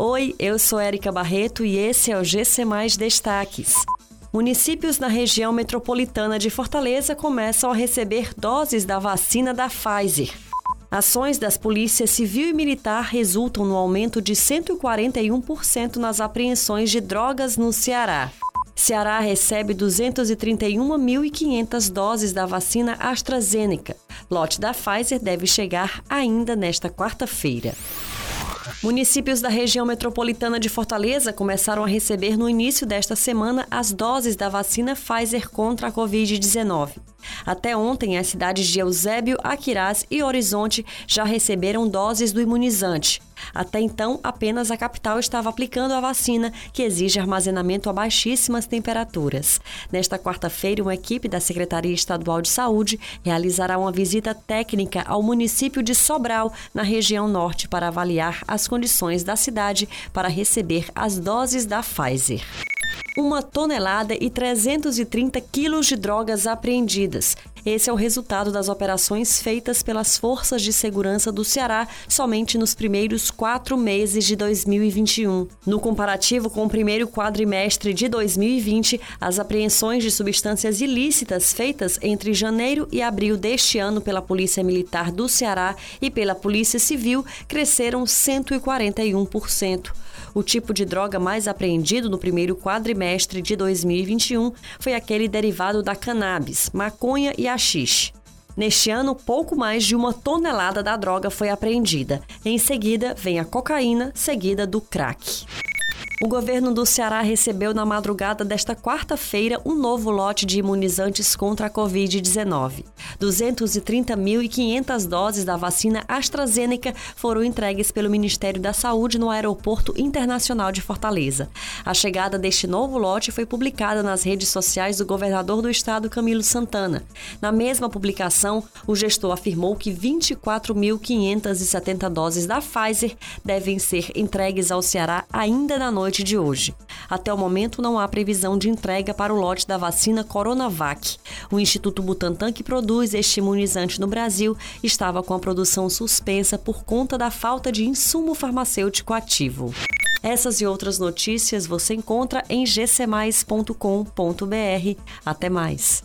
Oi, eu sou Érica Barreto e esse é o GC Mais Destaques. Municípios na região metropolitana de Fortaleza começam a receber doses da vacina da Pfizer. Ações das polícias civil e militar resultam no aumento de 141% nas apreensões de drogas no Ceará. Ceará recebe 231.500 doses da vacina AstraZeneca. Lote da Pfizer deve chegar ainda nesta quarta-feira. Municípios da região metropolitana de Fortaleza começaram a receber no início desta semana as doses da vacina Pfizer contra a Covid-19. Até ontem, as cidades de Eusébio, Aquiraz e Horizonte já receberam doses do imunizante. Até então, apenas a capital estava aplicando a vacina, que exige armazenamento a baixíssimas temperaturas. Nesta quarta-feira, uma equipe da Secretaria Estadual de Saúde realizará uma visita técnica ao município de Sobral, na região norte, para avaliar as condições da cidade para receber as doses da Pfizer uma tonelada e 330 quilos de drogas apreendidas. Esse é o resultado das operações feitas pelas forças de segurança do Ceará somente nos primeiros quatro meses de 2021. No comparativo com o primeiro quadrimestre de 2020, as apreensões de substâncias ilícitas feitas entre janeiro e abril deste ano pela Polícia Militar do Ceará e pela Polícia Civil cresceram 141%. O tipo de droga mais apreendido no primeiro quadrimestre de 2021 foi aquele derivado da cannabis, maconha e haxixe. Neste ano, pouco mais de uma tonelada da droga foi apreendida. Em seguida, vem a cocaína, seguida do crack. O governo do Ceará recebeu na madrugada desta quarta-feira um novo lote de imunizantes contra a Covid-19. 230.500 doses da vacina AstraZeneca foram entregues pelo Ministério da Saúde no Aeroporto Internacional de Fortaleza. A chegada deste novo lote foi publicada nas redes sociais do governador do estado, Camilo Santana. Na mesma publicação, o gestor afirmou que 24.570 doses da Pfizer devem ser entregues ao Ceará ainda na noite de hoje. Até o momento, não há previsão de entrega para o lote da vacina Coronavac. O Instituto Butantan, que produz este imunizante no Brasil, estava com a produção suspensa por conta da falta de insumo farmacêutico ativo. Essas e outras notícias você encontra em gcmais.com.br. Até mais.